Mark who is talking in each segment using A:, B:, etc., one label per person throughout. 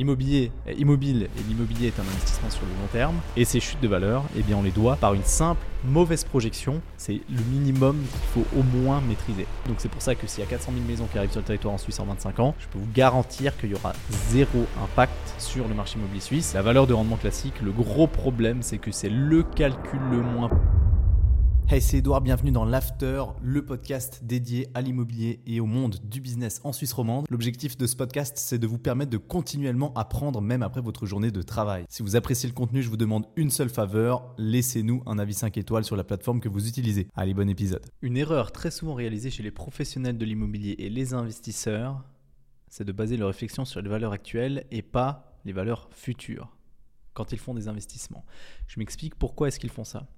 A: l'immobilier est immobile et l'immobilier est un investissement sur le long terme, et ces chutes de valeur, eh bien on les doit par une simple mauvaise projection. C'est le minimum qu'il faut au moins maîtriser. Donc c'est pour ça que s'il y a 400 000 maisons qui arrivent sur le territoire en Suisse en 25 ans, je peux vous garantir qu'il y aura zéro impact sur le marché immobilier suisse. La valeur de rendement classique, le gros problème, c'est que c'est le calcul le moins Hey, c'est Edouard, bienvenue dans l'After, le podcast dédié à l'immobilier et au monde du business en Suisse romande. L'objectif de ce podcast, c'est de vous permettre de continuellement apprendre même après votre journée de travail. Si vous appréciez le contenu, je vous demande une seule faveur, laissez-nous un avis 5 étoiles sur la plateforme que vous utilisez. Allez, bon épisode. Une erreur très souvent réalisée chez les professionnels de l'immobilier et les investisseurs, c'est de baser leur réflexion sur les valeurs actuelles et pas les valeurs futures quand ils font des investissements. Je m'explique pourquoi est-ce qu'ils font ça.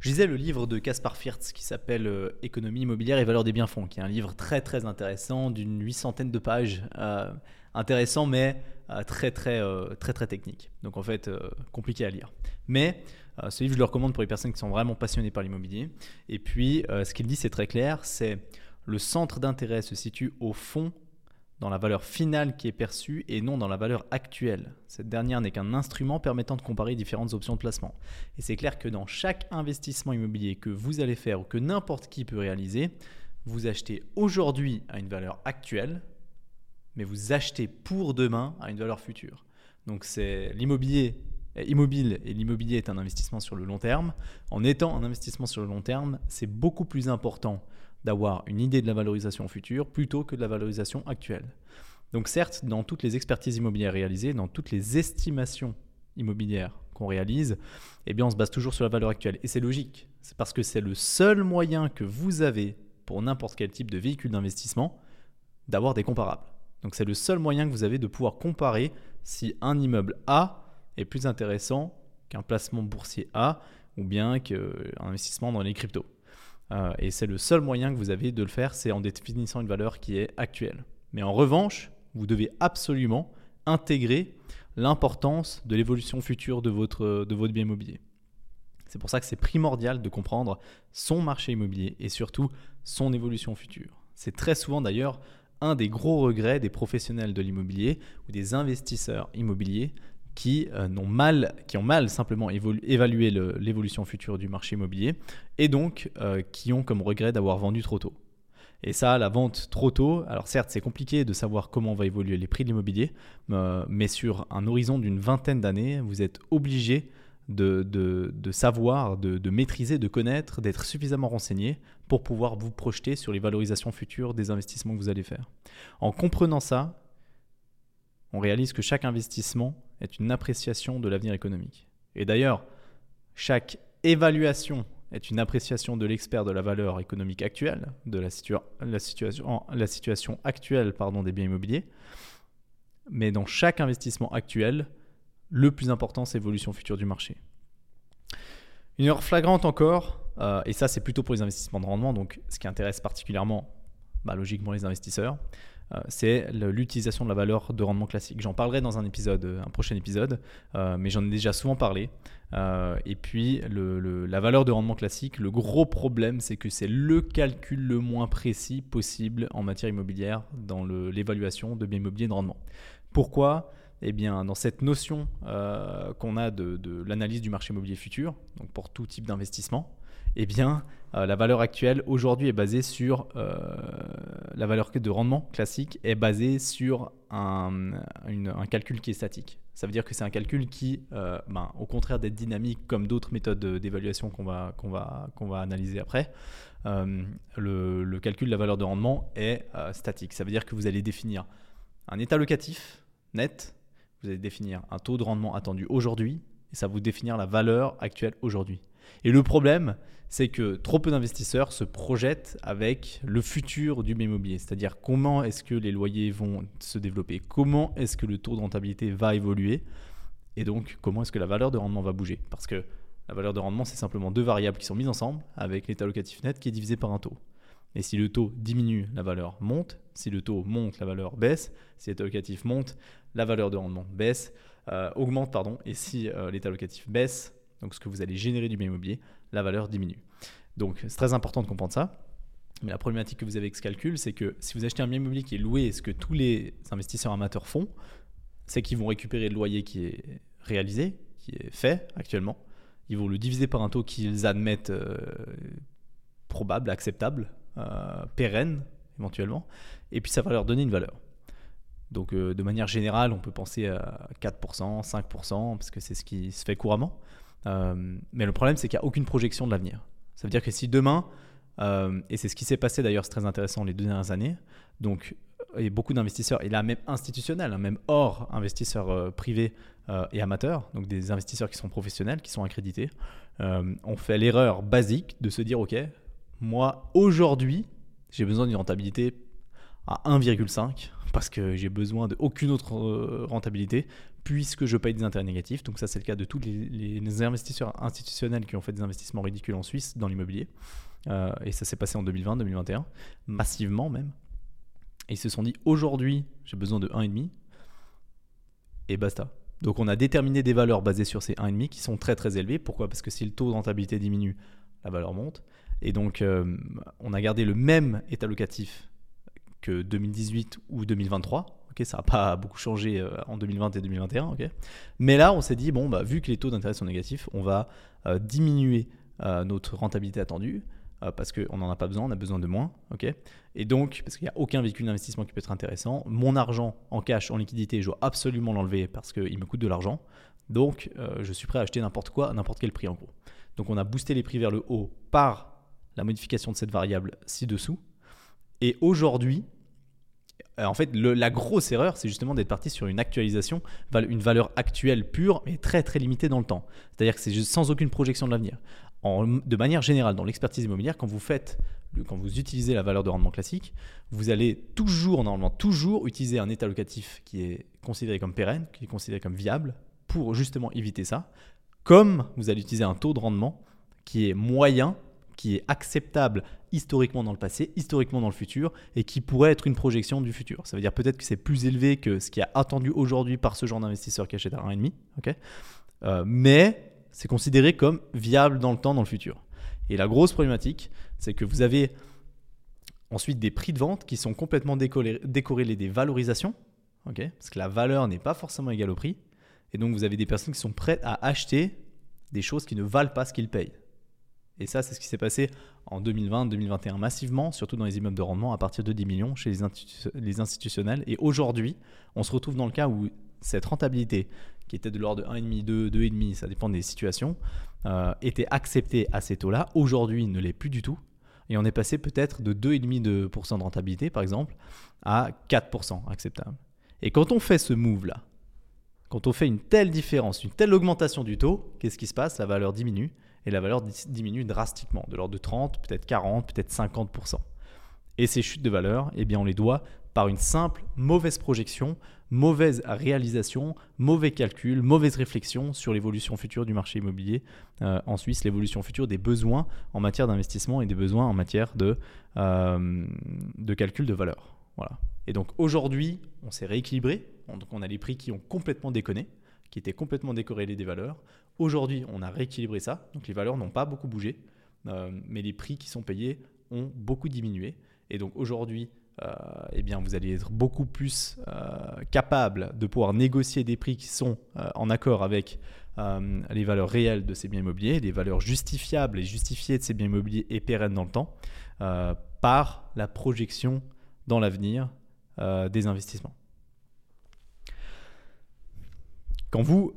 A: Je lisais le livre de Caspar Firtz qui s'appelle euh, Économie immobilière et valeur des biens-fonds, qui est un livre très très intéressant d'une huit centaine de pages, euh, intéressant mais euh, très très très très technique. Donc en fait compliqué à lire. Mais ce livre je le recommande pour les personnes qui sont vraiment passionnées par l'immobilier. Et puis ce qu'il dit c'est très clair, c'est le centre d'intérêt se situe au fond dans la valeur finale qui est perçue et non dans la valeur actuelle. Cette dernière n'est qu'un instrument permettant de comparer différentes options de placement. Et c'est clair que dans chaque investissement immobilier que vous allez faire ou que n'importe qui peut réaliser, vous achetez aujourd'hui à une valeur actuelle, mais vous achetez pour demain à une valeur future. Donc c'est l'immobilier immobile et l'immobilier est un investissement sur le long terme. En étant un investissement sur le long terme, c'est beaucoup plus important d'avoir une idée de la valorisation future plutôt que de la valorisation actuelle. Donc certes, dans toutes les expertises immobilières réalisées, dans toutes les estimations immobilières qu'on réalise, eh bien on se base toujours sur la valeur actuelle. Et c'est logique, c'est parce que c'est le seul moyen que vous avez pour n'importe quel type de véhicule d'investissement d'avoir des comparables. Donc c'est le seul moyen que vous avez de pouvoir comparer si un immeuble A est plus intéressant qu'un placement boursier A ou bien qu'un investissement dans les cryptos. Euh, et c'est le seul moyen que vous avez de le faire, c'est en définissant une valeur qui est actuelle. Mais en revanche, vous devez absolument intégrer l'importance de l'évolution future de votre, de votre bien immobilier. C'est pour ça que c'est primordial de comprendre son marché immobilier et surtout son évolution future. C'est très souvent d'ailleurs un des gros regrets des professionnels de l'immobilier ou des investisseurs immobiliers, qui, euh, mal, qui ont mal simplement évalué l'évolution future du marché immobilier et donc euh, qui ont comme regret d'avoir vendu trop tôt. Et ça, la vente trop tôt, alors certes c'est compliqué de savoir comment va évoluer les prix de l'immobilier, euh, mais sur un horizon d'une vingtaine d'années, vous êtes obligé de, savoir, de, maîtriser, de connaître, d'être suffisamment renseigné pour pouvoir vous projeter sur les valorisations futures des investissements que vous allez faire. En comprenant ça, on réalise que chaque investissement est une appréciation de l'avenir économique. Et d'ailleurs, chaque évaluation est une appréciation de l'expert de la valeur économique actuelle, de la, situation, actuelle des biens immobiliers. Mais dans chaque investissement actuel, le plus important, c'est l'évolution future du marché. Une erreur flagrante encore, euh, et ça c'est plutôt pour les investissements de rendement, donc ce qui intéresse particulièrement bah, logiquement les investisseurs, c'est l'utilisation de la valeur de rendement classique. J'en parlerai dans un épisode, euh, un prochain épisode, euh, mais j'en ai déjà souvent parlé. et puis la valeur de rendement classique, le gros problème, c'est que c'est le calcul le moins précis possible en matière immobilière dans l'évaluation de biens immobiliers de rendement. Pourquoi? Eh bien, dans cette notion qu'on a de, l'analyse du marché immobilier futur, donc pour tout type d'investissement, eh bien, euh, la valeur actuelle aujourd'hui est basée sur euh, la valeur de rendement classique est basée sur un, calcul qui est statique. Ça veut dire que c'est un calcul qui, euh, ben, au contraire d'être dynamique comme d'autres méthodes d'évaluation qu'on va, analyser après, le, le, calcul de la valeur de rendement est statique. Ça veut dire que vous allez définir un état locatif net, vous allez définir un taux de rendement attendu aujourd'hui, et ça va vous définir la valeur actuelle aujourd'hui. Et le problème, c'est que trop peu d'investisseurs se projettent avec le futur du bien c'est-à-dire comment est-ce que les loyers vont se développer, comment est-ce que le taux de rentabilité va évoluer, et donc comment est-ce que la valeur de rendement va bouger? Parce que la valeur de rendement, c'est simplement deux variables qui sont mises ensemble avec l'état locatif net qui est divisé par un taux. Et si le taux diminue, la valeur monte. Si le taux monte, la valeur baisse. Si l'état locatif monte, la valeur de rendement baisse, euh, augmente. Pardon. Et si euh, l'état locatif baisse, donc ce que vous allez générer du bien immobilier, la valeur diminue. Donc c'est très important de comprendre ça. Mais la problématique que vous avez avec ce calcul, c'est que si vous achetez un bien immobilier qui est loué, ce que tous les investisseurs amateurs font, c'est qu'ils vont récupérer le loyer qui est réalisé, qui est fait actuellement. Ils vont le diviser par un taux qu'ils admettent euh, probable, acceptable, euh, pérenne éventuellement, et puis ça va leur donner une valeur. Donc euh, de manière générale, on peut penser à 4%, 5%, parce que c'est ce qui se fait couramment. Mais le problème, c'est qu'il n'y a aucune projection de l'avenir. Ça veut dire que si demain, et c'est ce qui s'est passé d'ailleurs, c'est très intéressant les deux dernières années, donc et beaucoup d'investisseurs, et là même institutionnels, hein, même hors investisseurs euh, privés euh, et amateurs, donc des investisseurs qui sont professionnels, qui sont accrédités, euh, ont fait l'erreur basique de se dire, OK, moi aujourd'hui, j'ai besoin d'une rentabilité à 1,5 parce que j'ai besoin d'aucune autre rentabilité puisque je paye des intérêts négatifs. Donc ça c'est le cas de tous les, investisseurs institutionnels qui ont fait des investissements ridicules en Suisse dans l'immobilier. et ça s'est passé en 2020-2021, massivement même. Et ils se sont dit aujourd'hui, j'ai besoin de 1,5 et basta. Donc on a déterminé des valeurs basées sur ces 1,5 qui sont très très élevées. Pourquoi? Parce que si le taux de rentabilité diminue, la valeur monte. Et donc euh, on a gardé le même état locatif que 2018 ou 2023. Ok, ça n'a pas beaucoup changé euh, en 2020 et 2021. ok Mais là, on s'est dit, bon, bah, vu que les taux d'intérêt sont négatifs, on va euh, diminuer notre rentabilité attendue euh, parce qu'on n'en a pas besoin, on a besoin de moins. ok et donc, parce qu'il n'y a aucun véhicule d'investissement qui peut être intéressant, mon argent en cash, en liquidité, je dois absolument l'enlever parce qu'il me coûte de l'argent. Donc, euh, je suis prêt à acheter n'importe quoi n'importe quel prix en gros. Donc, on a boosté les prix vers le haut par la modification de cette variable ci-dessous. Et aujourd'hui, euh, en fait, la grosse erreur, c'est justement d'être parti sur une actualisation, une valeur actuelle pure, mais très très limitée dans le temps. C'est-à-dire que c'est sans aucune projection de l'avenir de manière générale, dans l'expertise immobilière, quand vous faites, quand vous utilisez la valeur de rendement classique, vous allez toujours, normalement, toujours utiliser un état locatif qui est considéré comme pérenne, qui est considéré comme viable, pour justement éviter ça. Comme vous allez utiliser un taux de rendement qui est moyen, qui est acceptable historiquement dans le passé, historiquement dans le futur, et qui pourrait être une projection du futur. Ça veut dire peut-être que c'est plus élevé que ce qui est attendu aujourd'hui par ce genre d'investisseur qui achète à 1,5. ok? Euh, mais c'est considéré comme viable dans le temps, dans le futur. Et la grosse problématique, c'est que vous avez ensuite des prix de vente qui sont complètement décorrélés des valorisations, parce que la valeur n'est pas forcément égale au prix. Et donc vous avez des personnes qui sont prêtes à acheter des choses qui ne valent pas ce qu'ils payent. Et ça, c'est ce qui s'est passé en 2020-2021 massivement, surtout dans les immeubles de rendement à partir de 10 millions chez les, institutionnels. Et aujourd'hui, on se retrouve dans le cas où cette rentabilité qui était de l'ordre de 1,5, 2, 2,5, ça dépend des situations, euh, était accepté à ces taux-là. Aujourd'hui, ne l'est plus du tout. Et on est passé peut-être de 2,5% de, de rentabilité, par exemple, à 4% acceptable. Et quand on fait ce move-là, quand on fait une telle différence, une telle augmentation du taux, qu'est-ce qui se passe? La valeur diminue et la valeur diminue drastiquement, de l'ordre de 30, peut-être 40, peut-être 50%. Et ces chutes de valeur, eh on les doit par une simple mauvaise projection mauvaise réalisation, mauvais calcul, mauvaise réflexion sur l'évolution future du marché immobilier euh, en Suisse, l'évolution future des besoins en matière d'investissement et des besoins en matière de, euh, de calcul de valeur. Voilà. Et donc aujourd'hui, on s'est rééquilibré. Donc on a les prix qui ont complètement déconné, qui étaient complètement décorrélés des valeurs. Aujourd'hui, on a rééquilibré ça. Donc les valeurs n'ont pas beaucoup bougé, euh, mais les prix qui sont payés ont beaucoup diminué. Et donc aujourd'hui, euh, eh bien, vous allez être beaucoup plus euh, capable de pouvoir négocier des prix qui sont en accord avec les valeurs réelles de ces biens immobiliers, les valeurs justifiables et justifiées de ces biens immobiliers et pérennes dans le temps, par la projection dans l'avenir des investissements. Quand vous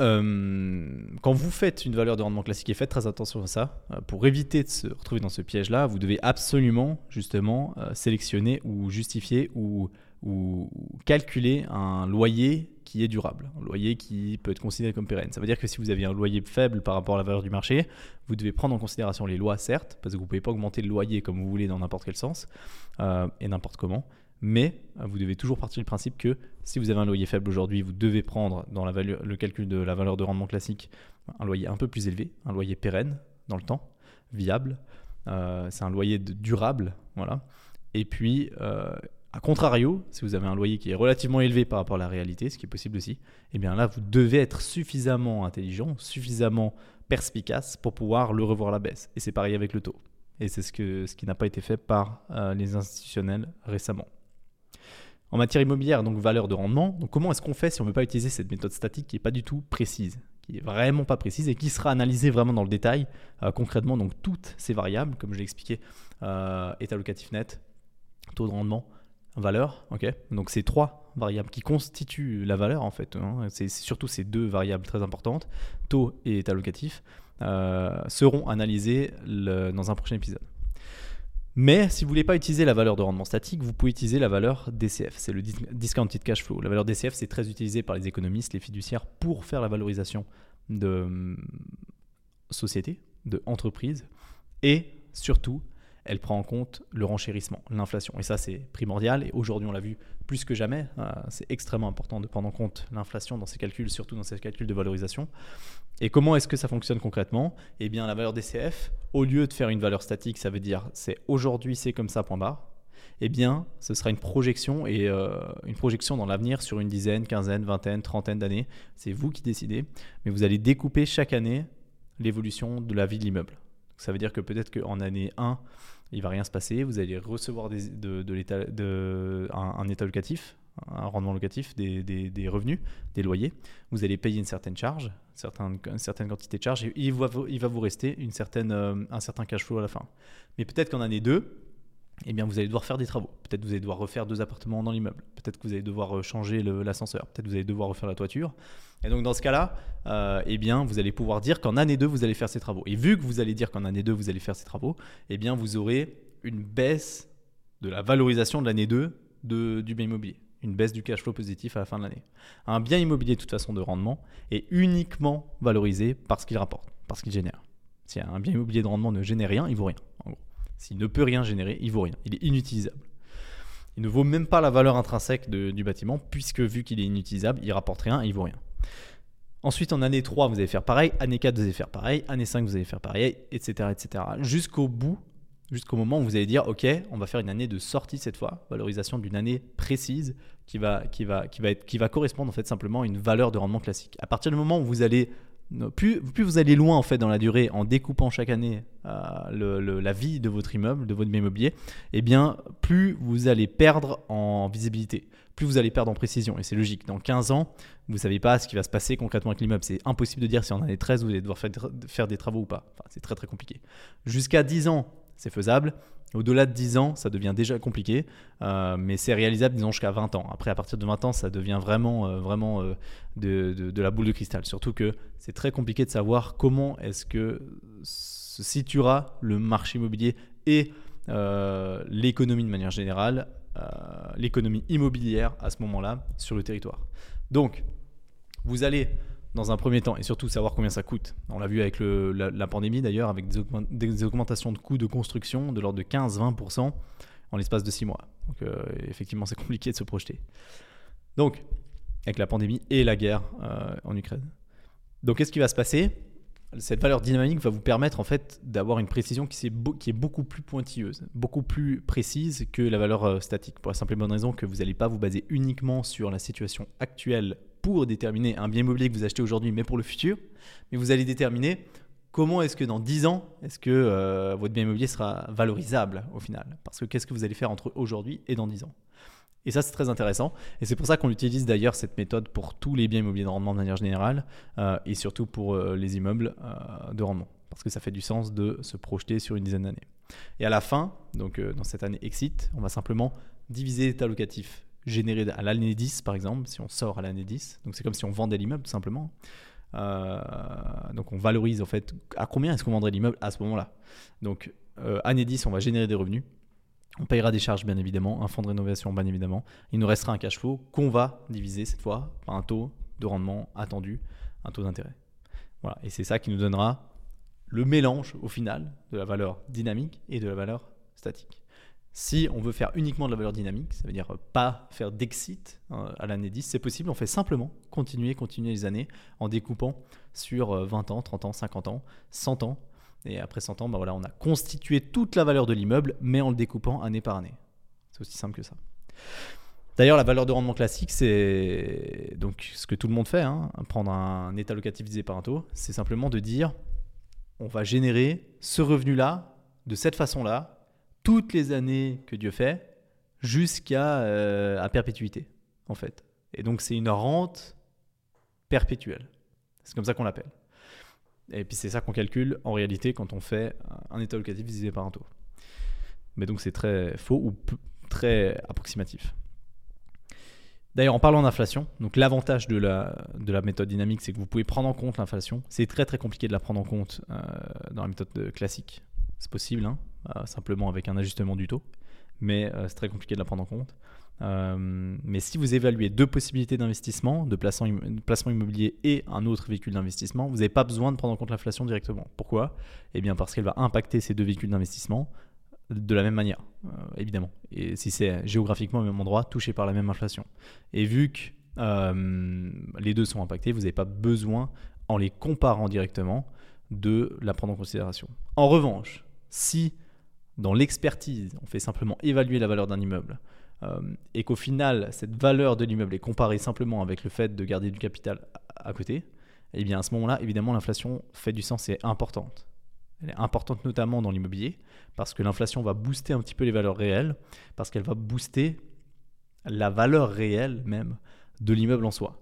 A: euh, quand vous faites une valeur de rendement classique, et faites très attention à ça, euh, pour éviter de se retrouver dans ce piège-là, vous devez absolument justement euh, sélectionner ou justifier ou, ou, calculer un loyer qui est durable, un loyer qui peut être considéré comme pérenne. Ça veut dire que si vous avez un loyer faible par rapport à la valeur du marché, vous devez prendre en considération les lois, certes, parce que vous ne pouvez pas augmenter le loyer comme vous voulez dans n'importe quel sens et n'importe comment, mais euh, vous devez toujours partir du principe que si vous avez un loyer faible aujourd'hui, vous devez prendre dans le calcul de la valeur de rendement classique un loyer un peu plus élevé, un loyer pérenne dans le temps, viable. Euh, c'est un loyer durable, voilà. Et puis, euh, à contrario, si vous avez un loyer qui est relativement élevé par rapport à la réalité, ce qui est possible aussi, eh bien là, vous devez être suffisamment intelligent, suffisamment perspicace pour pouvoir le revoir à la baisse. Et c'est pareil avec le taux. Et c'est ce, ce qui n'a pas été fait par les institutionnels récemment. En matière immobilière, donc valeur de rendement, comment est-ce qu'on fait si on ne veut pas utiliser cette méthode statique qui n'est pas du tout précise qui est vraiment pas précise et qui sera analysée vraiment dans le détail, euh, concrètement, donc toutes ces variables, comme je l'ai expliqué, euh, état locatif net, taux de rendement, valeur, ok Donc ces trois variables qui constituent la valeur en fait, hein, c'est surtout ces deux variables très importantes, taux et état locatif, euh, seront analysées dans un prochain épisode. Mais si vous voulez pas utiliser la valeur de rendement statique, vous pouvez utiliser la valeur DCF. C'est le discounted cash flow. La valeur DCF, c'est très utilisé par les économistes, les fiduciaires pour faire la valorisation de hum, sociétés, de entreprises et surtout elle prend en compte le renchérissement, l'inflation. Et ça, c'est primordial. Et aujourd'hui, on l'a vu plus que jamais. Euh, c'est extrêmement important de prendre en compte l'inflation dans ces calculs, surtout dans ces calculs de valorisation. Et comment est-ce que ça fonctionne concrètement? Eh bien, la valeur DCF, au lieu de faire une valeur statique, ça veut dire c'est aujourd'hui, c'est comme ça, point barre. Eh bien, ce sera une projection et euh, une projection dans l'avenir sur une dizaine, quinzaine, vingtaine, trentaine d'années. C'est vous qui décidez, mais vous allez découper chaque année l'évolution de la vie de l'immeuble. Ça veut dire que peut-être qu'en année 1, il va rien se passer, vous allez recevoir de, l'état, de, un, état locatif, un rendement locatif, des, revenus, des loyers, vous allez payer une certaine charge, certaine, une certaine quantité de charge, il va, vous rester euh, un certain cash flow à la fin. Mais peut-être qu'en année 2, eh bien, vous allez devoir faire des travaux. Peut-être que vous allez devoir refaire deux appartements dans l'immeuble. Peut-être que vous allez devoir euh, changer l'ascenseur. Peut-être que vous allez devoir refaire la toiture. Et donc, dans ce cas-là, euh, eh bien, vous allez pouvoir dire qu'en année 2, vous allez faire ces travaux. Et vu que vous allez dire qu'en année 2, vous allez faire ces travaux, eh bien, vous aurez une baisse de la valorisation de l'année 2 de, du bien immobilier. Une baisse du cash flow positif à la fin de l'année. Un bien immobilier, de toute façon, de rendement, est uniquement valorisé parce qu'il rapporte, parce qu'il génère. Si un bien immobilier de rendement ne génère rien, il vaut rien, en gros. S'il ne peut rien générer, il vaut rien. Il est inutilisable. Il ne vaut même pas la valeur intrinsèque du bâtiment, puisque vu qu'il est inutilisable, il rapporte rien il vaut rien. Ensuite, en année 3, vous allez faire pareil. Année 4, vous allez faire pareil. Année 5, vous allez faire pareil, etc. Jusqu'au bout, jusqu'au moment où vous allez dire, OK, on va faire une année de sortie cette fois, valorisation d'une année précise qui va correspondre en fait simplement à une valeur de rendement classique. À partir du moment où vous allez plus, vous allez loin en fait dans la durée en découpant chaque année euh, la vie de votre immeuble, de votre bien immobilier, eh bien plus vous allez perdre en visibilité, plus vous allez perdre en précision. Et c'est logique. Dans 15 ans, vous ne savez pas ce qui va se passer concrètement avec l'immeuble. C'est impossible de dire si en année 13 vous allez devoir faire, faire des travaux ou pas. Enfin, c'est très très compliqué. Jusqu'à 10 ans, c'est faisable. Au-delà de 10 ans, ça devient déjà compliqué, euh, mais c'est réalisable, disons, jusqu'à 20 ans. Après, à partir de 20 ans, ça devient vraiment, euh, euh, de, la boule de cristal. Surtout que c'est très compliqué de savoir comment est-ce que se situera le marché immobilier et l'économie de manière générale, l'économie immobilière à ce moment-là sur le territoire. Donc, vous allez dans un premier temps et surtout savoir combien ça coûte. On l'a vu avec la, pandémie d'ailleurs, avec des, augmentations de coûts de construction de l'ordre de 15-20% en l'espace de 6 mois. Donc euh, effectivement, c'est compliqué de se projeter. Donc, avec la pandémie et la guerre euh, en Ukraine. Donc, qu'est-ce qui va se passer? Cette valeur dynamique va vous permettre en fait d'avoir une précision qui, est, beaucoup plus pointilleuse, beaucoup plus précise que la valeur euh, statique. Pour la simple et bonne raison que vous n'allez pas vous baser uniquement sur la situation actuelle pour déterminer un bien immobilier que vous achetez aujourd'hui, mais pour le futur. Mais vous allez déterminer comment est-ce que dans 10 ans, est-ce que euh, votre bien immobilier sera valorisable au final? Parce que qu'est-ce que vous allez faire entre aujourd'hui et dans 10 ans? Et ça, c'est très intéressant. Et c'est pour ça qu'on utilise d'ailleurs cette méthode pour tous les biens immobiliers de rendement de manière générale euh, et surtout pour euh, les immeubles de rendement. Parce que ça fait du sens de se projeter sur une dizaine d'années. Et à la fin, donc dans cette année exit, on va simplement diviser l'état locatif généré à l'année 10, par exemple, si on sort à l'année 10. Donc c'est comme si on vendait l'immeuble, tout simplement. Euh, donc on valorise en fait à combien est-ce qu'on vendrait l'immeuble à ce moment-là? Donc euh, année 10, on va générer des revenus. On payera des charges bien évidemment, un fonds de rénovation bien évidemment. Il nous restera un cash flow qu'on va diviser cette fois par un taux de rendement attendu, un taux d'intérêt. Voilà, et c'est ça qui nous donnera le mélange au final de la valeur dynamique et de la valeur statique. Si on veut faire uniquement de la valeur dynamique, ça veut dire pas faire d'exit hein, à l'année 10, c'est possible. On fait simplement continuer, continuer les années en découpant sur 20 euh, ans, 30 ans, 50 ans, 100 ans. Et après 100 ans, bah voilà, on a constitué toute la valeur de l'immeuble, mais en le découpant année par année. C'est aussi simple que ça. D'ailleurs, la valeur de rendement classique, c'est donc ce que tout le monde fait, hein, prendre un état locatif divisé par un taux, c'est simplement de dire on va générer ce revenu-là de cette façon-là toutes les années que Dieu fait jusqu'à à perpétuité, en fait. Et donc c'est une rente perpétuelle. C'est comme ça qu'on l'appelle. Et puis c'est ça qu'on calcule en réalité quand on fait un état locatif divisé par un taux. Mais donc c'est très faux ou très approximatif. D'ailleurs, en parlant d'inflation, donc l'avantage de la, de la méthode dynamique, c'est que vous pouvez prendre en compte l'inflation. C'est très très compliqué de la prendre en compte euh, dans la méthode classique. C'est possible, hein, euh, simplement avec un ajustement du taux, mais euh, c'est très compliqué de la prendre en compte. mais si vous évaluez deux possibilités d'investissement, de placement, immobilier et un autre véhicule d'investissement, vous n'avez pas besoin de prendre en compte l'inflation directement. Pourquoi? Eh bien parce qu'elle va impacter ces deux véhicules d'investissement de la même manière, euh, évidemment. Et si c'est géographiquement au même endroit, touché par la même inflation. Et vu que euh, les deux sont impactés, vous n'avez pas besoin, en les comparant directement, de la prendre en considération. En revanche, si dans l'expertise, on fait simplement évaluer la valeur d'un immeuble, euh, et qu'au final, cette valeur de l'immeuble est comparée simplement avec le fait de garder du capital à côté, eh bien à ce moment-là, évidemment, l'inflation fait du sens et est importante. Elle est importante notamment dans l'immobilier parce que l'inflation va booster un petit peu les valeurs réelles, parce qu'elle va booster la valeur réelle même de l'immeuble en soi.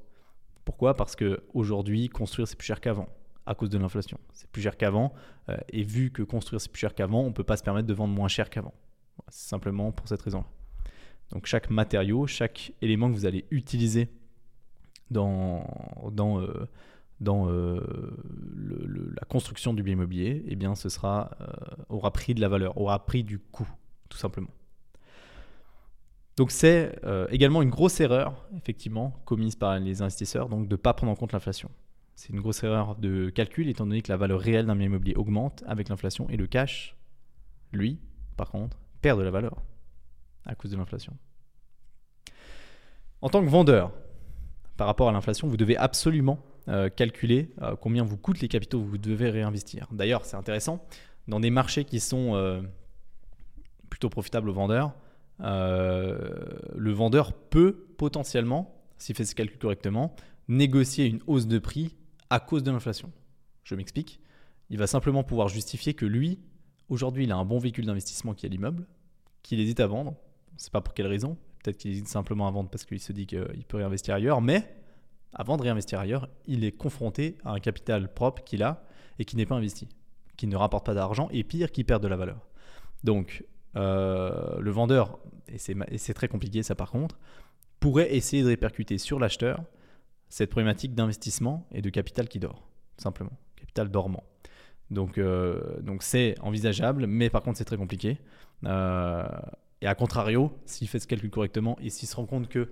A: Pourquoi? Parce qu'aujourd'hui, construire, c'est plus cher qu'avant, à cause de l'inflation. C'est plus cher qu'avant, euh, et vu que construire, c'est plus cher qu'avant, on ne peut pas se permettre de vendre moins cher qu'avant. C'est simplement pour cette raison-là. Donc chaque matériau, chaque élément que vous allez utiliser dans, euh, euh, la construction du bien immobilier, eh bien, ce sera, aura pris de la valeur, aura pris du coût, tout simplement. Donc c'est également une grosse erreur, effectivement, commise par les investisseurs, donc de ne pas prendre en compte l'inflation. C'est une grosse erreur de calcul, étant donné que la valeur réelle d'un bien immobilier augmente avec l'inflation, et le cash, lui, par contre, perd de la valeur à cause de l'inflation. En tant que vendeur, par rapport à l'inflation, vous devez absolument euh, calculer euh, combien vous coûtent les capitaux que vous devez réinvestir. D'ailleurs, c'est intéressant, dans des marchés qui sont euh, plutôt profitables aux vendeurs, le vendeur peut potentiellement, s'il fait ses calculs correctement, négocier une hausse de prix à cause de l'inflation. Je m'explique. Il va simplement pouvoir justifier que lui, aujourd'hui, il a un bon véhicule d'investissement qui est l'immeuble, qu'il hésite à vendre. On ne sait pas pour quelle raison. Peut-être qu'il hésite simplement à vendre parce qu'il se dit qu'il peut réinvestir ailleurs, mais avant de réinvestir ailleurs, il est confronté à un capital propre qu'il a et qui n'est pas investi, qui ne rapporte pas d'argent et pire, qui perd de la valeur. Donc, euh, le vendeur, et c'est très compliqué ça par contre, pourrait essayer de répercuter sur l'acheteur cette problématique d'investissement et de capital qui dort, simplement, capital dormant. Donc, euh, donc c'est envisageable, mais par contre c'est très compliqué. Euh, et à contrario, s'il fait ce calcul correctement et s'il se rend compte que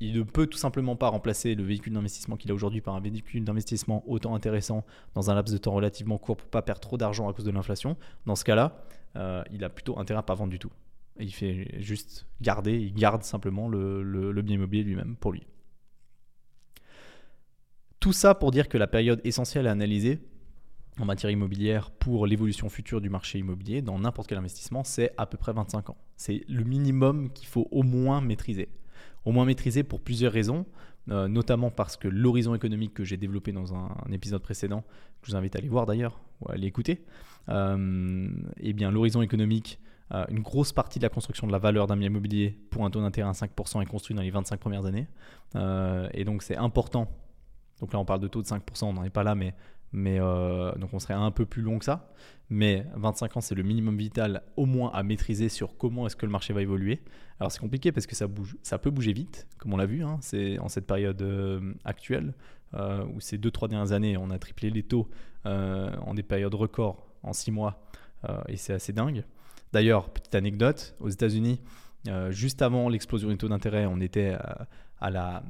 A: il ne peut tout simplement pas remplacer le véhicule d'investissement qu'il a aujourd'hui par un véhicule d'investissement autant intéressant dans un laps de temps relativement court pour pas perdre trop d'argent à cause de l'inflation. Dans ce cas-là, euh, il a plutôt intérêt à pas vendre du tout. il fait juste garder, il garde simplement le, bien immobilier lui-même pour lui. Tout ça pour dire que la période essentielle à analyser en matière immobilière pour l'évolution future du marché immobilier dans n'importe quel investissement, c'est à peu près 25 ans. C'est le minimum qu'il faut au moins maîtriser au moins maîtrisé pour plusieurs raisons, euh, notamment parce que l'horizon économique que j'ai développé dans un, épisode précédent, que je vous invite à aller voir d'ailleurs, ou à aller écouter, euh, eh bien l'horizon économique, euh, une grosse partie de la construction de la valeur d'un bien immobilier pour un taux d'intérêt à 5% est construit dans les 25 premières années. et donc c'est important. Donc là on parle de taux de 5%, on n'en est pas là, mais euh, on serait un peu plus long que ça. Mais 25 ans, c'est le minimum vital au moins à maîtriser sur comment est-ce que le marché va évoluer. Alors c'est compliqué parce que ça peut bouger vite, comme on l'a vu. Hein. c'est en cette période euh, actuelle euh, où ces 2-3 dernières années, on a triplé les taux en des périodes records en 6 mois. et c'est assez dingue. D'ailleurs, petite anecdote, aux États-Unis, juste avant l'explosion des taux d'intérêt, on était à, la,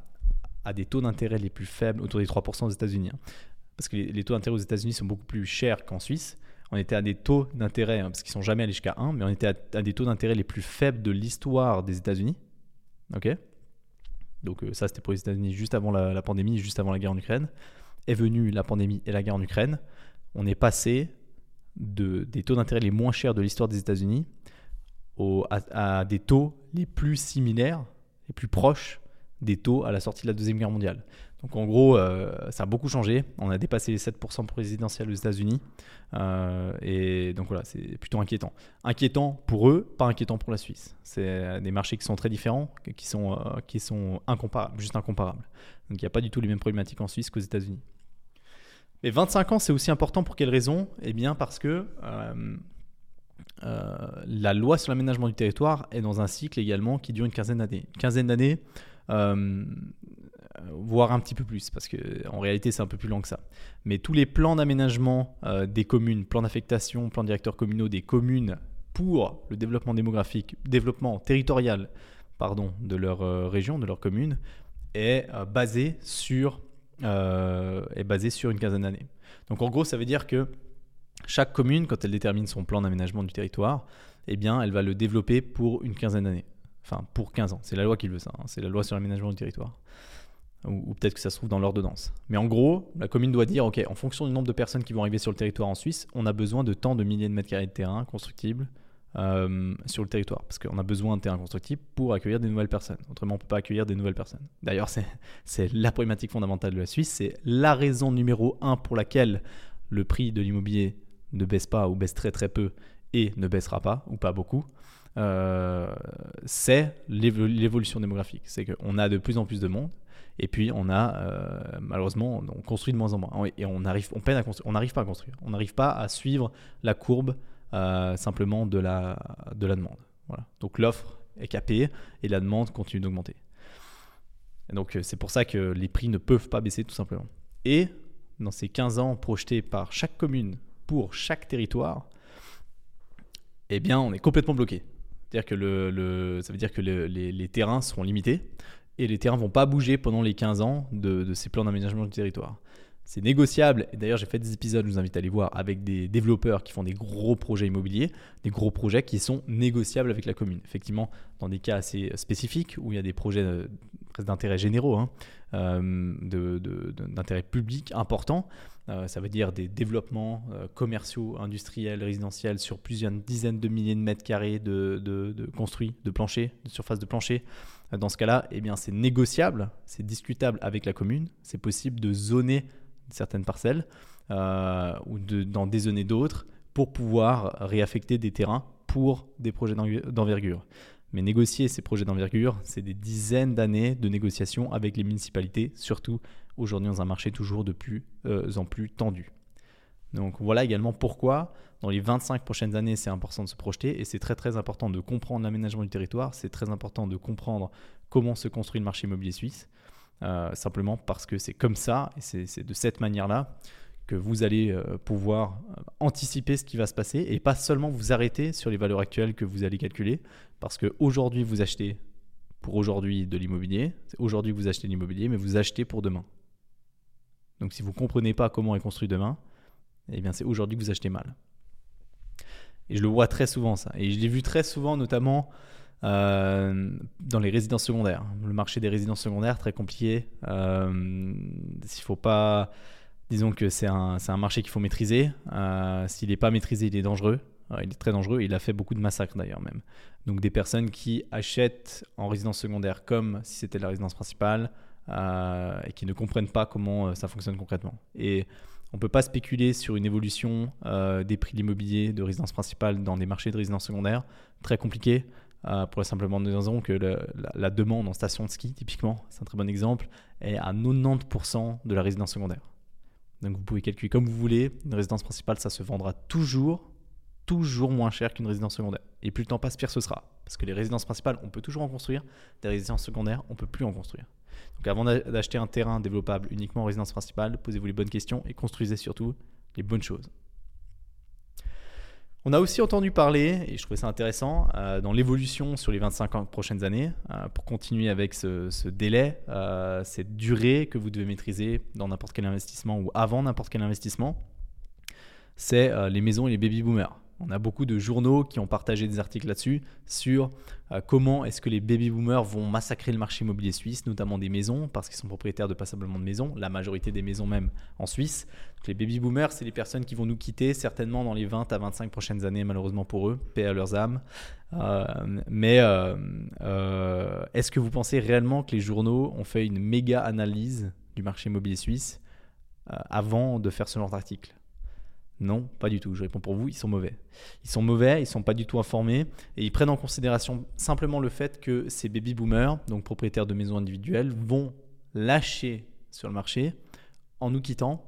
A: à des taux d'intérêt les plus faibles, autour des 3% aux États-Unis. Hein parce que les, taux d'intérêt aux États-Unis sont beaucoup plus chers qu'en Suisse. On était à des taux d'intérêt, hein, parce qu'ils sont jamais allés jusqu'à 1, mais on était à, des taux d'intérêt les plus faibles de l'histoire des États-Unis. Ok? Donc euh, ça, c'était pour les États-Unis juste avant la, pandémie, juste avant la guerre en Ukraine. Est venue la pandémie et la guerre en Ukraine. On est passé de, des taux d'intérêt les moins chers de l'histoire des États-Unis à, à des taux les plus similaires, les plus proches des taux à la sortie de la Deuxième Guerre mondiale. Donc en gros, ça a beaucoup changé. On a dépassé les 7% pour résidentiel aux États-Unis. et donc voilà, c'est plutôt inquiétant. Inquiétant pour eux, pas inquiétant pour la Suisse. C'est des marchés qui sont très différents, qui sont, qui sont incomparables, juste incomparables. Donc il n'y a pas du tout les mêmes problématiques en Suisse qu'aux États-Unis. Mais 25 ans, c'est aussi important pour quelle raison? Eh bien parce que euh, euh, la loi sur l'aménagement du territoire est dans un cycle également qui dure une quinzaine d'années. Une quinzaine d'années, euh, voire un petit peu plus, parce qu'en réalité c'est un peu plus long que ça. Mais tous les plans d'aménagement des communes, plans d'affectation, plans directeurs communaux des communes pour le développement démographique, développement territorial pardon, de leur région, de leur commune, est basé sur euh, est basé sur une quinzaine d'années. Donc en gros, ça veut dire que chaque commune, quand elle détermine son plan d'aménagement du territoire, eh bien, elle va le développer pour une quinzaine d'années. Enfin, pour 15 ans. C'est la loi qui veut ça. Hein. C'est la loi sur l'aménagement du territoire. Ou, peut-être que ça se trouve dans l'ordonnance. Mais en gros, la commune doit dire, OK, en fonction du nombre de personnes qui vont arriver sur le territoire en Suisse, on a besoin de tant de milliers de mètres carrés de terrain constructibles euh, sur le territoire. Parce qu'on a besoin de terrain constructible pour accueillir des nouvelles personnes. Autrement, on ne peut pas accueillir des nouvelles personnes. D'ailleurs, c'est la problématique fondamentale de la Suisse. C'est la raison numéro un pour laquelle le prix de l'immobilier ne baisse pas ou baisse très très peu et ne baissera pas ou pas beaucoup. Euh, c'est l'évolution démographique. C'est qu'on a de plus en plus de monde. Et puis on a euh, malheureusement on construit de moins en moins et on arrive on peine à on n'arrive pas à construire on n'arrive pas à suivre la courbe euh, simplement de la, de la demande. Voilà. Donc l'offre est capée et la demande continue d'augmenter. Donc c'est pour ça que les prix ne peuvent pas baisser tout simplement. Et dans ces 15 ans projetés par chaque commune pour chaque territoire, eh bien on est complètement bloqué. Que le, ça veut dire que les, terrains seront limités et les terrains vont pas bouger pendant les 15 ans de, de ces plans d'aménagement du territoire. C'est négociable. D'ailleurs, j'ai fait des épisodes, je vous invite à aller voir, avec des développeurs qui font des gros projets immobiliers, des gros projets qui sont négociables avec la commune. Effectivement, dans des cas assez spécifiques, où il y a des projets euh, d'intérêt généraux, hein, d'intérêt public important, euh, ça veut dire des développements commerciaux, industriels, résidentiels sur plusieurs dizaines de milliers de mètres carrés de, de construits, de planchers, de surface de plancher. Dans ce cas-là, eh bien, c'est négociable, c'est discutable avec la commune. C'est possible de zoner certaines parcelles euh, ou de, d'en dézoner d'autres pour pouvoir réaffecter des terrains pour des projets d'envergure. Mais négocier ces projets d'envergure, c'est des dizaines d'années de négociations avec les municipalités, surtout aujourd'hui dans un marché toujours de plus euh, en plus tendu. Donc voilà également pourquoi dans les 25 prochaines années, c'est important de se projeter et c'est très très important de comprendre l'aménagement du territoire, c'est très important de comprendre comment se construit le marché immobilier suisse. Euh, simplement parce que c'est comme ça, et c'est de cette manière-là que vous allez euh, pouvoir euh, anticiper ce qui va se passer et pas seulement vous arrêter sur les valeurs actuelles que vous allez calculer, parce qu'aujourd'hui vous achetez pour aujourd'hui de l'immobilier, aujourd'hui vous achetez l'immobilier, mais vous achetez pour demain. Donc si vous ne comprenez pas comment est construit demain, eh bien c'est aujourd'hui que vous achetez mal. Et je le vois très souvent ça. Et je l'ai vu très souvent notamment euh, dans les résidences secondaires. Le marché des résidences secondaires, très compliqué. Euh, il faut pas. Disons que c'est un, marché qu'il faut maîtriser. Euh, s'il n'est pas maîtrisé, il est dangereux. il est très dangereux. Il a fait beaucoup de massacres d'ailleurs même. Donc des personnes qui achètent en résidence secondaire comme si c'était la résidence principale et qui ne comprennent pas comment ça fonctionne concrètement. Et on ne peut pas spéculer sur une évolution des prix de l'immobilier de résidence principale dans des marchés de résidence secondaire. Très compliqué. Euh, pour simplement raison que la, demande en station de ski, typiquement, c'est un très bon exemple, est à 90% de la résidence secondaire. Donc vous pouvez calculer comme vous voulez, une résidence principale, ça se vendra toujours, toujours moins cher qu'une résidence secondaire. Et plus le temps passe, pire ce sera. Parce que les résidences principales, on peut toujours en construire, des résidences secondaires, on ne peut plus en construire. Donc avant d'acheter un terrain développable uniquement en résidence principale, posez-vous les bonnes questions et construisez surtout les bonnes choses. On a aussi entendu parler, et je trouvais ça intéressant, euh, dans l'évolution sur les 25 prochaines années, euh, pour continuer avec ce, délai, euh, cette durée que vous devez maîtriser dans n'importe quel investissement ou avant n'importe quel investissement, c'est les maisons et les baby boomers. On a beaucoup de journaux qui ont partagé des articles là-dessus sur euh, comment est-ce que les baby boomers vont massacrer le marché immobilier suisse, notamment des maisons, parce qu'ils sont propriétaires de passablement de maisons, la majorité des maisons même en Suisse. les baby boomers, c'est les personnes qui vont nous quitter certainement dans les 20 à 25 prochaines années, malheureusement pour eux, paix à leurs âmes. Euh, mais euh, est-ce que vous pensez réellement que les journaux ont fait une méga analyse du marché immobilier suisse avant de faire ce genre d'article? Non, pas du tout. Je réponds pour vous, ils sont mauvais. Ils sont mauvais, ils ne sont pas du tout informés et ils prennent en considération simplement le fait que ces baby boomers, donc propriétaires de maisons individuelles, vont lâcher sur le marché en nous quittant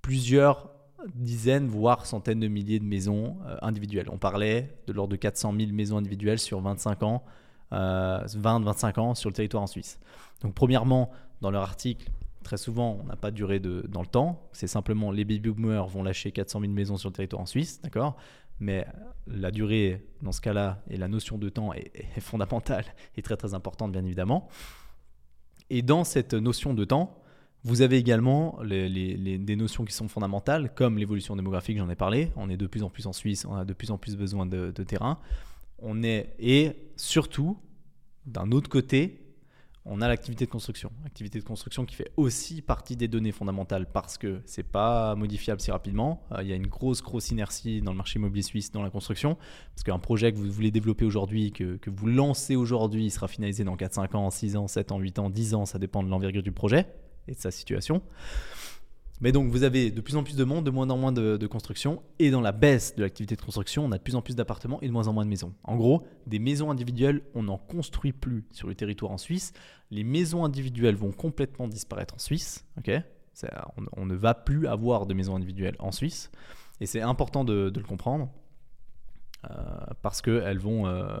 A: plusieurs dizaines, voire centaines de milliers de maisons euh, individuelles. On parlait de l'ordre de 400 000 maisons individuelles sur 25 ans, 20-25 euh, ans sur le territoire en Suisse. Donc premièrement, dans leur article, très souvent, on n'a pas de, dans le temps. C'est simplement les baby boomers vont lâcher 400 000 maisons sur le territoire en Suisse, d'accord? Mais la durée, dans ce cas-là, et la notion de temps est, fondamentale et très très importante, bien évidemment. Et dans cette notion de temps, vous avez également des notions qui sont fondamentales, comme l'évolution démographique, j'en ai parlé. On est de plus en plus en Suisse, on a de plus en plus besoin de, terrain. On est, et surtout, d'un autre côté, on a l'activité de construction. Activité de construction qui fait aussi partie des données fondamentales parce que c'est pas modifiable si rapidement. Euh, il y a une grosse, grosse inertie dans le marché immobilier suisse dans la construction. Parce qu'un projet que vous voulez développer aujourd'hui, que, que, vous lancez aujourd'hui, il sera finalisé dans 4, 5 ans, 6 ans, 7 ans, 8 ans, 10 ans, ça dépend de l'envergure du projet et de sa situation. Mais donc vous avez de plus en plus de monde, de moins en moins de, construction, et dans la baisse de l'activité de construction, on a de plus en plus d'appartements et de moins en moins de maisons. En gros, des maisons individuelles, on n'en construit plus sur le territoire en Suisse. Les maisons individuelles vont complètement disparaître en Suisse. ok? On, ne va plus avoir de maisons individuelles en Suisse, et c'est important de, le comprendre euh, parce qu'elles vont, euh,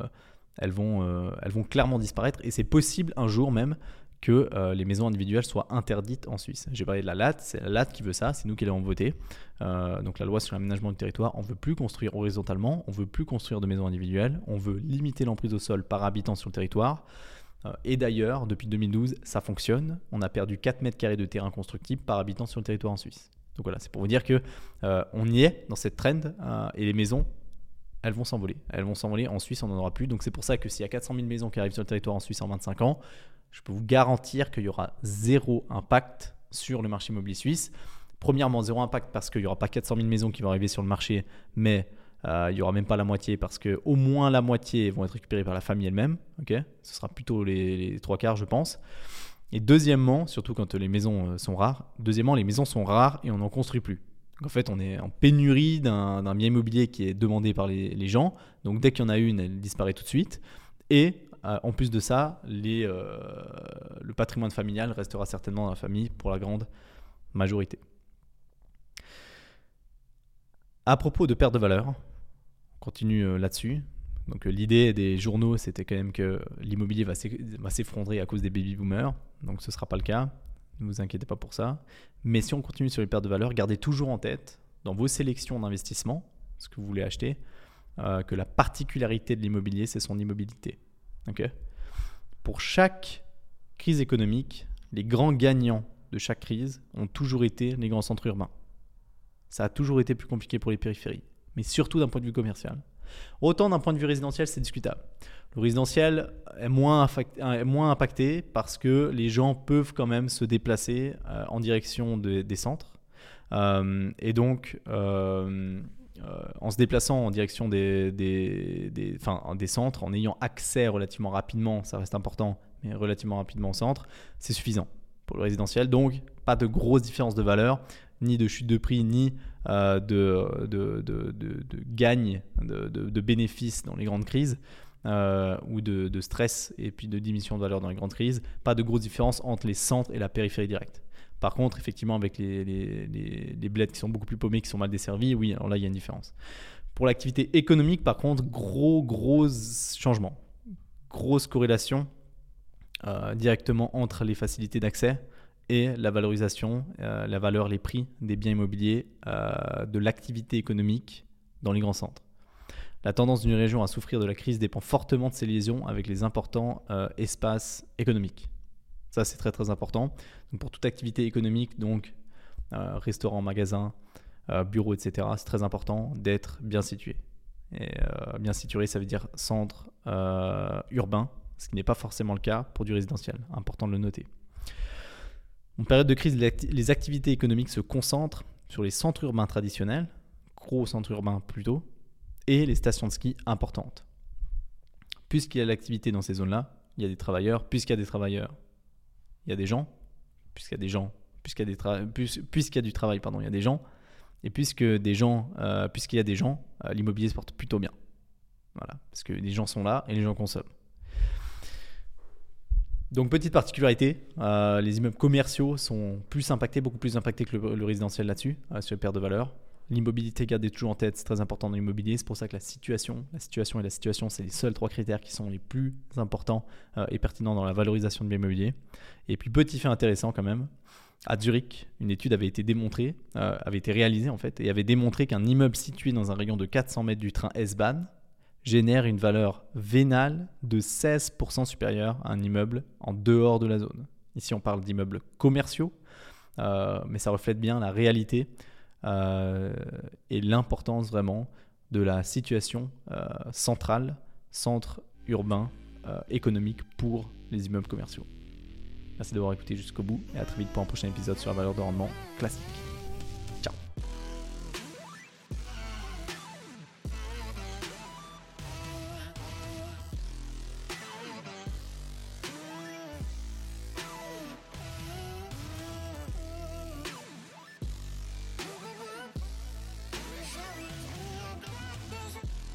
A: vont, euh, vont clairement disparaître, et c'est possible un jour même que euh, les maisons individuelles soient interdites en Suisse. J'ai parlé de la LAT, c'est la LAT qui veut ça, c'est nous qui l'avons voté. Euh, donc la loi sur l'aménagement du territoire, on veut plus construire horizontalement, on veut plus construire de maisons individuelles, on veut limiter l'emprise au sol par habitant sur le territoire. Euh, et d'ailleurs, depuis 2012, ça fonctionne. On a perdu 4 mètres carrés de terrain constructible par habitant sur le territoire en Suisse. Donc voilà, c'est pour vous dire que on y est dans cette trend et les maisons elles vont s'envoler. Elles vont s'envoler. En Suisse, on n'en aura plus. Donc c'est pour ça que s'il y a 400 000 maisons qui arrivent sur le territoire en Suisse en 25 ans, je peux vous garantir qu'il y aura zéro impact sur le marché immobilier suisse. Premièrement, zéro impact parce qu'il n'y aura pas 400 000 maisons qui vont arriver sur le marché, mais euh, il n'y aura même pas la moitié parce qu'au moins la moitié vont être récupérées par la famille elle-même. Ce sera plutôt les, trois quarts, je pense. Et deuxièmement, surtout quand les maisons euh, sont rares, deuxièmement, les maisons sont rares et on n'en construit plus. en fait, on est en pénurie d'un bien immobilier qui est demandé par les, les gens. Donc dès qu'il y en a une, elle disparaît tout de suite. Et euh, en plus de ça, euh, le patrimoine familial restera certainement dans la famille pour la grande majorité. À propos de perte de valeur, on continue euh, là-dessus. Donc l'idée des journaux, c'était quand même que l'immobilier va s'effondrer à cause des baby boomers. Donc ce ne sera pas le cas. Ne vous inquiétez pas pour ça. Mais si on continue sur les pertes de valeur, gardez toujours en tête dans vos sélections d'investissement, ce que vous voulez acheter, que la particularité de l'immobilier, c'est son immobilité. Pour chaque crise économique, les grands gagnants de chaque crise ont toujours été les grands centres urbains. Ça a toujours été plus compliqué pour les périphéries, mais surtout d'un point de vue commercial. Autant d'un point de vue résidentiel, c'est discutable. Le résidentiel est moins, impacté parce que les gens peuvent quand même se déplacer euh, en direction des centres. Euh, et donc, euh, en se déplaçant en direction des, centres, en ayant accès relativement rapidement, ça reste important, mais relativement rapidement au centre, c'est suffisant pour le résidentiel. Donc, pas de grosse différence de valeur, ni de chute de prix, ni euh, de, de, de, de, gagne, de, bénéfices dans les grandes crises. Euh, ou de, stress et puis de diminution de valeur dans les grandes crises. Pas de grosse différence entre les centres et la périphérie directe. Par contre, effectivement, avec les, les, les, bleds qui sont beaucoup plus paumés, qui sont mal desservis, oui, alors là, il y a une différence. Pour l'activité économique, par contre, gros, gros changement. Grosse corrélation euh, directement entre les facilités d'accès et la valorisation, euh, la valeur, les prix des biens immobiliers euh, de l'activité économique dans les grands centres. La tendance d'une région à souffrir de la crise dépend fortement de ses liaisons avec les importants espaces économiques. Ça, c'est très très important. Pour toute activité économique, donc euh, restaurant, magasin, euh, bureau, etc., c'est très important d'être bien situé. Et euh, bien situé, ça veut dire centre urbain, ce qui n'est pas forcément le cas pour du résidentiel. Important de le noter. En période de crise, les activités économiques se concentrent sur les centres urbains traditionnels, gros centres urbains plutôt, et les stations de ski importantes. Puisqu'il y a l'activité dans ces zones-là, il y a des travailleurs. Puisqu'il y a des travailleurs, il y a des gens. Puisqu'il y a des gens, puisqu'il y, a du travail, pardon, il y a des gens. Et euh, puisqu'il y a des gens, euh, l'immobilier se porte plutôt bien. Voilà, parce que les gens sont là et les gens consomment. Donc petite particularité, euh, les immeubles commerciaux sont plus impactés, beaucoup plus impactés que le, résidentiel là-dessus, sur les pertes de valeur. L'immobilité, gardez toujours en tête, c'est très important dans l'immobilier. C'est pour ça que la situation, la situation et la situation, c'est les seuls trois critères qui sont les plus importants et pertinents dans la valorisation de l'immobilier. Et puis petit fait intéressant quand même, à Zurich, une étude avait été démontrée, euh, avait été réalisée en fait, et avait démontré qu'un immeuble situé dans un rayon de 400 mètres du train S-Bahn génère une valeur vénale de 16% supérieure à un immeuble en dehors de la zone. Ici, on parle d'immeubles commerciaux, euh, mais ça reflète bien la réalité euh, et l'importance vraiment de la situation centrale, centre urbain, économique pour les immeubles commerciaux. Merci d'avoir écouté jusqu'au bout et à très vite pour un prochain épisode sur la valeur de rendement classique.